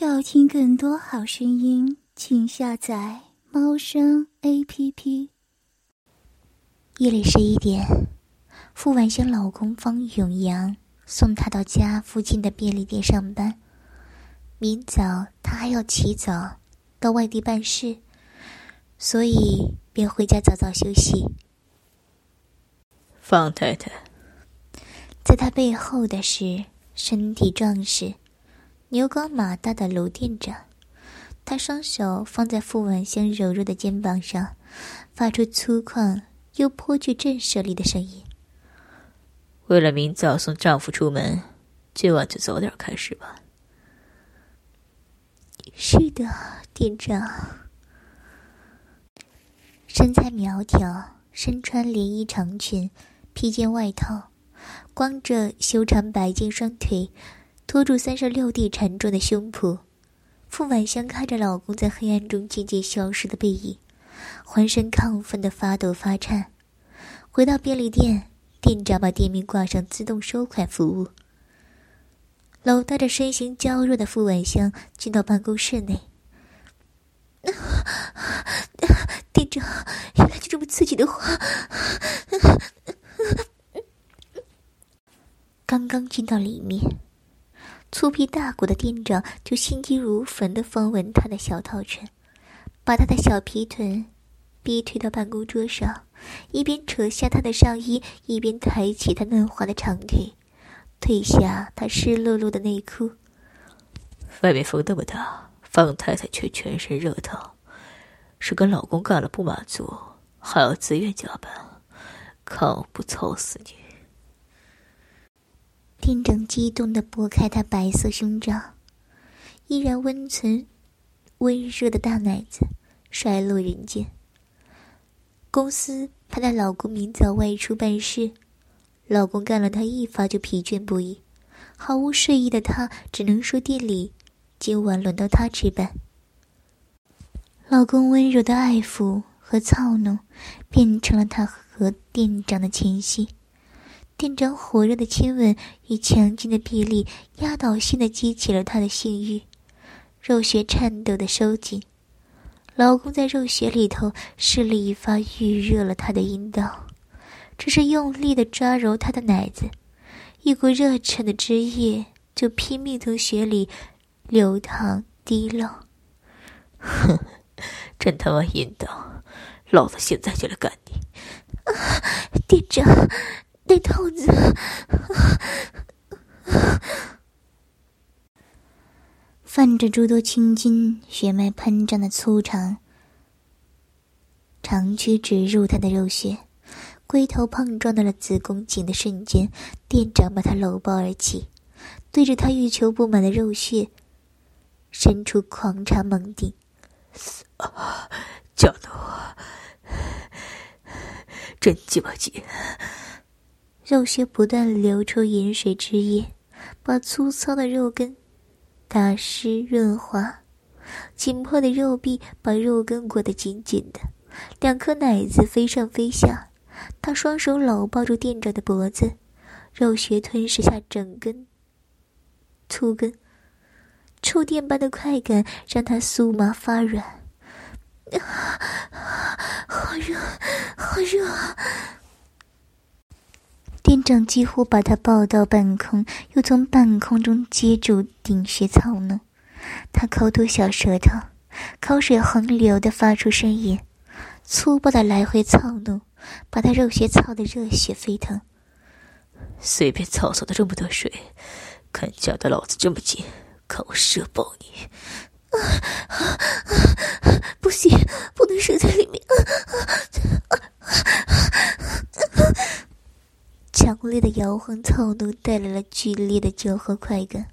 要听更多好声音，请下载猫声 A P P。夜里十一点，傅婉香老公方永阳送她到家附近的便利店上班。明早她还要起早到外地办事，所以便回家早早休息。方太太，在她背后的是身体壮实。牛高马大的卢店长，他双手放在傅婉香柔弱的肩膀上，发出粗犷又颇具震慑力的声音：“为了明早送丈夫出门，今晚就早点开始吧。”“是的，店长。”身材苗条，身穿连衣长裙、披肩外套，光着修长白净双腿。托住三十六弟沉重的胸脯，傅婉香看着老公在黑暗中渐渐消失的背影，浑身亢奋的发抖发颤。回到便利店，店长把店名挂上自动收款服务。搂带着身形娇弱的傅婉香进到办公室内。店长，原来就这么刺激的话。刚刚进到里面。粗皮大骨的店长就心急如焚的访问他的小套裙，把他的小皮臀逼退到办公桌上，一边扯下他的上衣，一边抬起他嫩滑的长腿，褪下他湿漉漉的内裤。外面风那么大，方太太却全身热烫，是跟老公干了不满足，还要自愿加班，看我不操死你！店长激动的拨开她白色胸罩，依然温存、温热的大奶子摔落人间。公司派她老公明早外出办事，老公干了她一发就疲倦不已，毫无睡意的她只能说店里今晚轮到她值班。老公温柔的爱抚和操弄，变成了她和店长的前戏。店长火热的亲吻与强劲的臂力，压倒性的激起了他的性欲，肉穴颤抖的收紧。老公在肉穴里头施力一发，预热了他的阴道，只是用力的抓揉他的奶子，一股热忱的汁液就拼命从血里流淌滴漏。哼，真他妈阴道，老子现在就来干你！啊 店长。那套子，泛着诸多青筋，血脉喷张的粗长长躯直入他的肉穴，龟头碰撞到了子宫颈的瞬间，店长把他搂抱而起，对着他欲求不满的肉穴，伸出狂插猛顶，叫的我真鸡巴紧。肉穴不断流出盐水汁液，把粗糙的肉根打湿润滑。紧迫的肉壁把肉根裹得紧紧的，两颗奶子飞上飞下。他双手搂抱住店长的脖子，肉穴吞噬下整根粗根，触电般的快感让他酥麻发软。好热，好热啊！店长几乎把他抱到半空，又从半空中接住顶穴操弄。他抠吐小舌头，口水横流的发出声音，粗暴的来回操弄，把他肉穴操得热血沸腾。随便操操的这么多水，看夹的老子这么紧，看我射爆你！啊啊啊！不行，不能射在里面！啊啊啊！猛烈的摇晃躁动带来了剧烈的交合快感，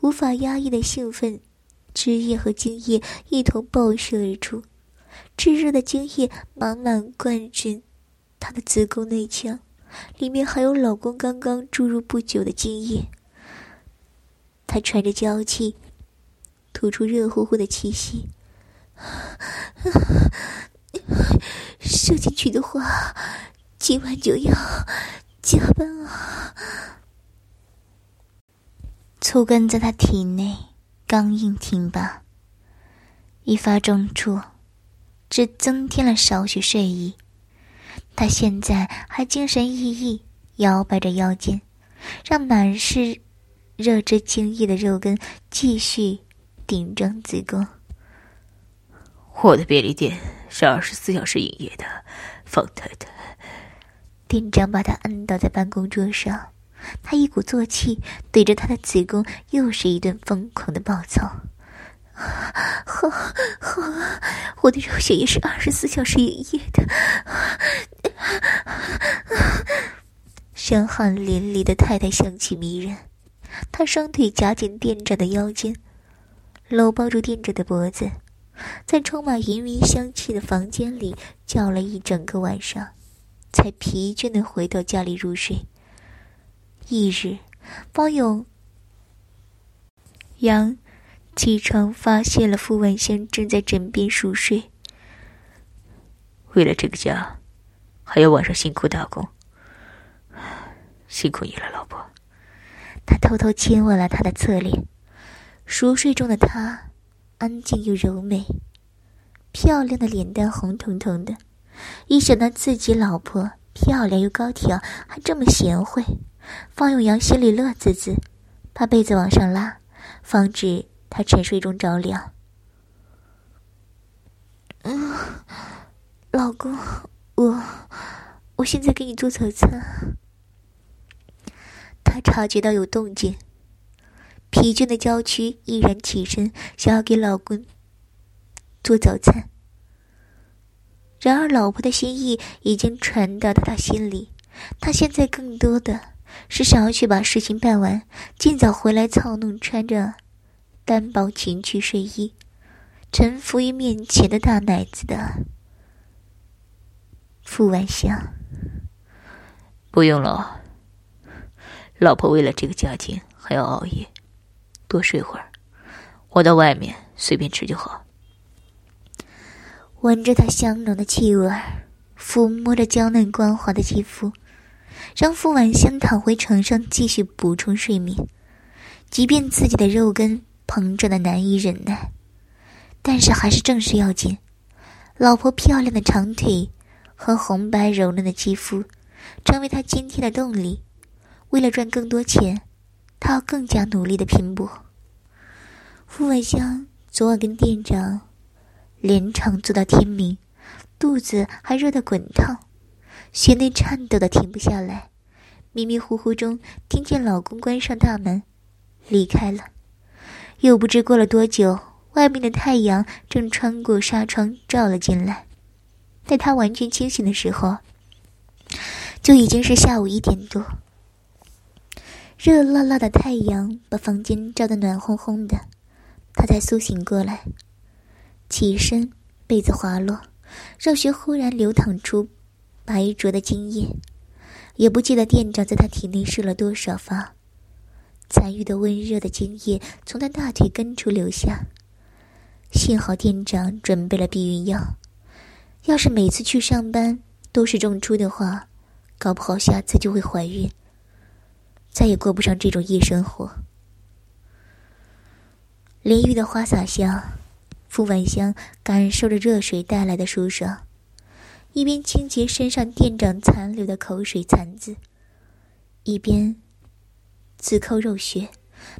无法压抑的兴奋，汁液和精液一同爆射而出，炙热的精液满满灌进她的子宫内腔，里面还有老公刚刚注入不久的精液。她喘着娇气，吐出热乎乎的气息，射进去的话，今晚就要。加班啊！粗根在他体内刚硬挺拔，一发中处，只增添了少许睡意。他现在还精神奕奕，摇摆着腰间，让满是热汁精液的肉根继续顶撞子宫。我的便利店是二十四小时营业的，方太太。店长把他摁倒在办公桌上。他一鼓作气，对着他的子宫又是一顿疯狂的暴操。好，好，我的肉血也是二十四小时营业的。伤汗淋漓的太太香气迷人，她双腿夹紧店长的腰间，搂抱住店长的脖子，在充满氤氲香气的房间里叫了一整个晚上，才疲倦的回到家里入睡。翌日，方永阳起床，发现了傅晚香正在枕边熟睡。为了这个家，还要晚上辛苦打工，辛苦你了，老婆。他偷偷亲吻了她的侧脸，熟睡中的她，安静又柔美，漂亮的脸蛋红彤彤的。一想到自己老婆漂亮又高挑，还这么贤惠。方永阳心里乐滋滋，把被子往上拉，防止他沉睡中着凉。嗯，老公，我，我现在给你做早餐。他察觉到有动静，疲倦的娇躯毅然起身，想要给老公做早餐。然而，老婆的心意已经传达到他心里，他现在更多的。是想要去把事情办完，尽早回来操弄穿着单薄情趣睡衣、臣服于面前的大奶子的傅晚香。不用了，老婆为了这个家庭还要熬夜，多睡会儿，我到外面随便吃就好。闻着他香浓的气味，抚摸着娇嫩光滑的肌肤。让傅晚香躺回床上继续补充睡眠，即便自己的肉根膨胀的难以忍耐，但是还是正事要紧。老婆漂亮的长腿和红白柔嫩的肌肤，成为他今天的动力。为了赚更多钱，他要更加努力的拼搏。傅晚香昨晚跟店长连场做到天明，肚子还热得滚烫。血内颤抖的停不下来，迷迷糊糊中听见老公关上大门，离开了。又不知过了多久，外面的太阳正穿过纱窗照了进来。待他完全清醒的时候，就已经是下午一点多。热辣辣的太阳把房间照得暖烘烘的，他才苏醒过来，起身，被子滑落，热血忽然流淌出。白灼的精液，也不记得店长在他体内射了多少发，残余的温热的精液从他大腿根处流下。幸好店长准备了避孕药，要是每次去上班都是中出的话，搞不好下次就会怀孕，再也过不上这种夜生活。淋浴的花洒下，傅晚香感受着热水带来的舒爽。一边清洁身上店长残留的口水残渍，一边自抠肉穴，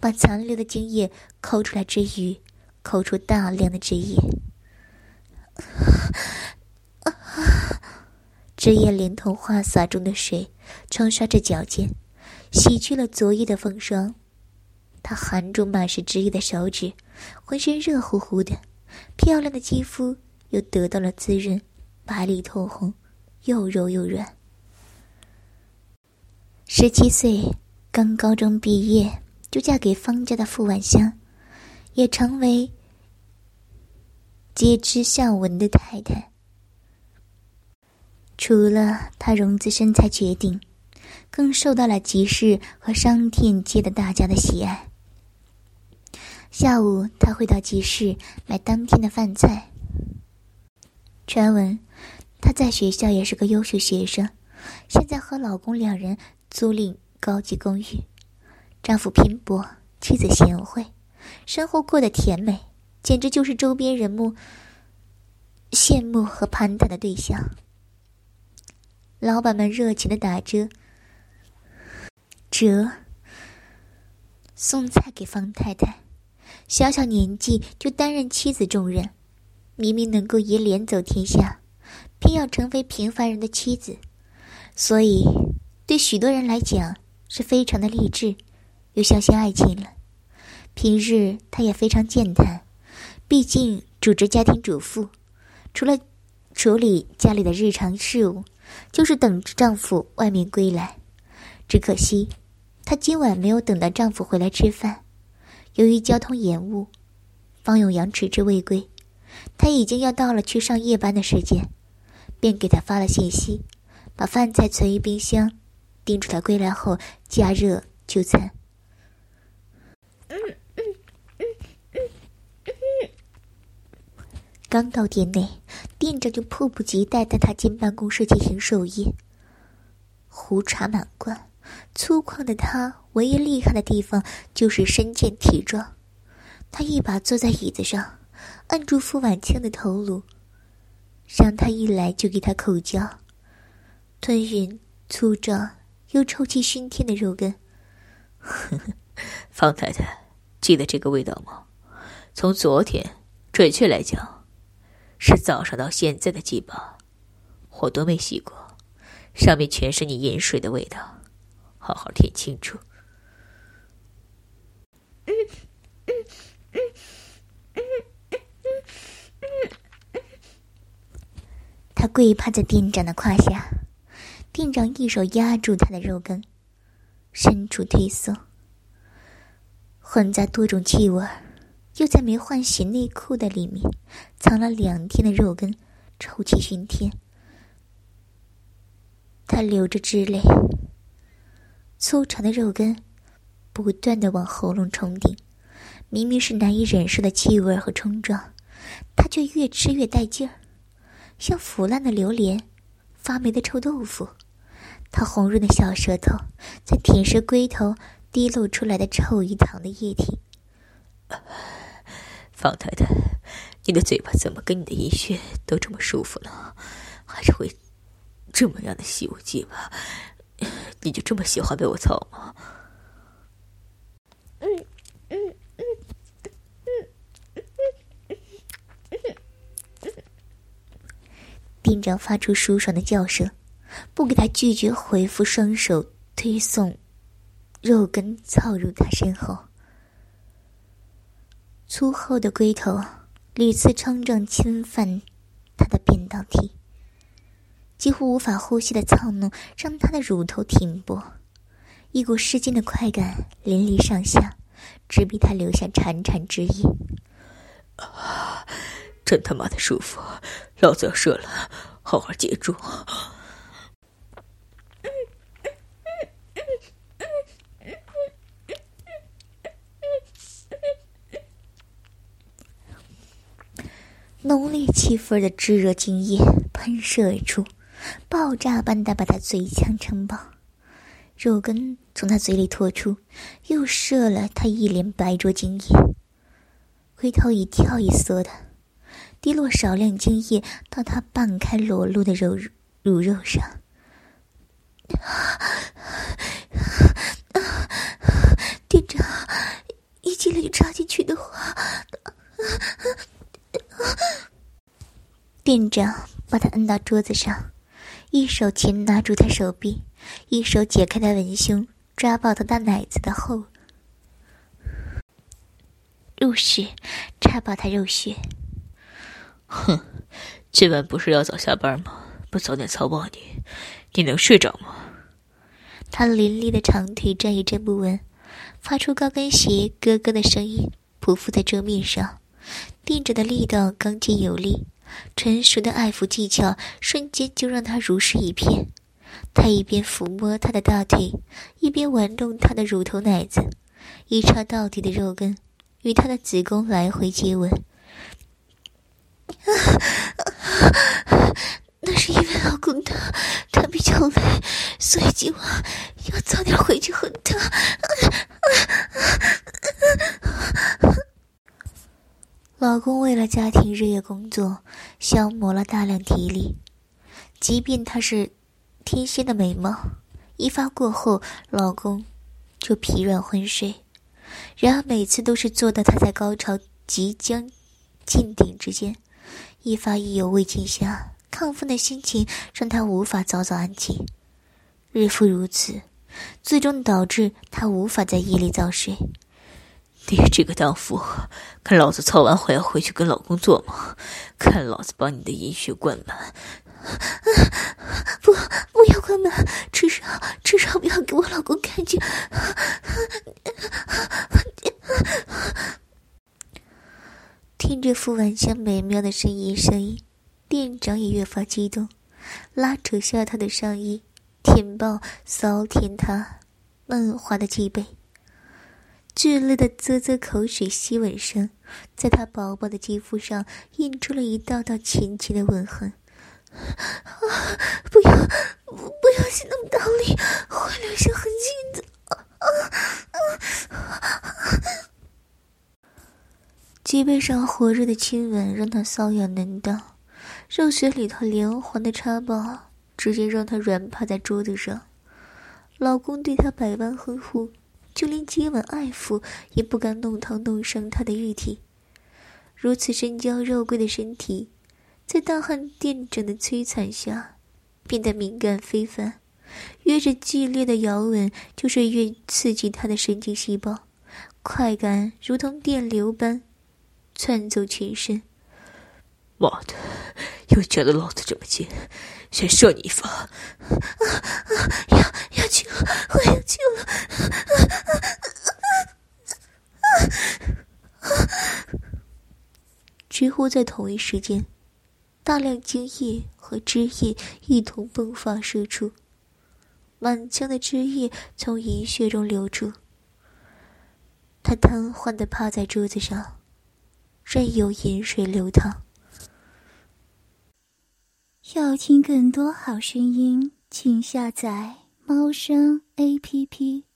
把残留的精液抠出来之余，抠出大量的汁液。汁液连同花洒中的水，冲刷着脚尖，洗去了昨夜的风霜。他含住满是汁液的手指，浑身热乎乎的，漂亮的肌肤又得到了滋润。白里透红，又柔又软。十七岁，刚高中毕业就嫁给方家的傅晚香，也成为皆知下文的太太。除了她容姿身材绝顶，更受到了集市和商店街的大家的喜爱。下午，他会到集市买当天的饭菜。传闻。她在学校也是个优秀学生，现在和老公两人租赁高级公寓，丈夫拼搏，妻子贤惠，生活过得甜美，简直就是周边人目羡慕和攀谈的对象。老板们热情的打折，折送菜给方太太。小小年纪就担任妻子重任，明明能够以脸走天下，偏要成为平凡人的妻子，所以对许多人来讲是非常的励志，又相信爱情了。平日她也非常健谈，毕竟主职家庭主妇，除了处理家里的日常事务，就是等着丈夫外面归来。只可惜，她今晚没有等到丈夫回来吃饭。由于交通延误，方永阳迟迟未归，他已经要到了去上夜班的时间，便给他发了信息，把饭菜存于冰箱，叮嘱他归来后加热就餐。刚到店内，店长就迫不及待带他进办公室进行授业。壶茶满罐。粗犷的他，唯一厉害的地方就是身健体壮。他一把坐在椅子上，按住傅婉清的头颅，让他一来就给他口交，吞吮粗壮又臭气熏天的肉根。方太太，记得这个味道吗？从昨天，准确来讲，是早上到现在的鸡巴，我都没洗过，上面全是你饮水的味道。好好听清楚。他跪趴在店长的胯下，店长一手压住他的肉根，伸出推送，混杂多种气味，又在没换洗内裤的里面藏了两天的肉根，臭气熏天。他流着汁泪。粗长的肉根不断的往喉咙冲顶，明明是难以忍受的气味和冲撞，他却越吃越带劲儿，像腐烂的榴莲、发霉的臭豆腐。他红润的小舌头在舔舐龟头滴漏出来的臭鱼塘的液体。方太太，你的嘴巴怎么跟你的阴穴都这么舒服呢？还是会这么样的吸我鸡巴？你就这么喜欢被我操吗？店长发出舒爽的叫声，不给他拒绝回复，双手推送肉根操入他身后，粗厚的龟头屡次冲撞侵犯他的便道体。几乎无法呼吸的躁怒让他的乳头挺勃，一股失禁的快感淋漓上下，直逼他留下潺潺之意。啊，真他妈的舒服！老子要射了，好好接住！浓烈气氛的炙热精液喷射而出。爆炸般的把他嘴腔撑爆，肉根从他嘴里拖出，又射了他一脸白灼精液。龟头一跳一缩的，滴落少量精液到他半开裸露的肉乳肉上。店长，一进来就插进去的话，店长把他摁到桌子上。一手擒拿住他手臂，一手解开他文胸，抓爆他大奶子的后入室，插爆他肉穴。哼，今晚不是要早下班吗？不早点操爆你，你能睡着吗？他凌厉的长腿站也站不稳，发出高跟鞋咯咯的声音，匍匐在桌面上，垫着的力道刚劲有力。成熟的爱抚技巧，瞬间就让他如释一片。他一边抚摸他的大腿，一边玩弄他的乳头奶子，一插到底的肉根与他的子宫来回接吻。那是因为老公他他比较累，所以今晚要早点回去和他。老公为了家庭日夜工作，消磨了大量体力。即便她是天仙的美貌，一发过后，老公就疲软昏睡。然而每次都是做到他在高潮即将进顶之间，一发意犹未尽下，亢奋的心情让他无法早早安静。日复如此，最终导致他无法在夜里早睡。你这个荡妇，看老子操完还要回去跟老公做吗？看老子把你的阴血灌满！不，不要灌满，至少至少不要给我老公看见。听着傅晚香美妙的呻吟声音，店长也越发激动，拉扯下他的上衣，舔爆骚舔他嫩滑的脊背。剧烈的啧啧口水吸吻声，在他薄薄的肌肤上印出了一道道浅浅的吻痕。啊！不要，不不要吸那么大力，会留下痕迹的。啊啊啊！脊背上火热的亲吻让他瘙痒难当，肉穴里头连环的插拔，直接让他软趴在桌子上。老公对他百般呵护。就连接吻爱抚也不敢弄疼弄伤她的玉体，如此身娇肉贵的身体，在大汉店长的摧残下，变得敏感非凡。越是剧烈的摇吻，就是越刺激他的神经细胞，快感如同电流般窜走全身。妈的，又觉得老子这么贱，先射你一发！啊啊！要要去了，我要去了！几乎在同一时间，大量精液和汁液一同迸发射出，满腔的汁液从银穴中流出。他瘫痪的趴在桌子上，任由饮水流淌。要听更多好声音，请下载猫声 A P P。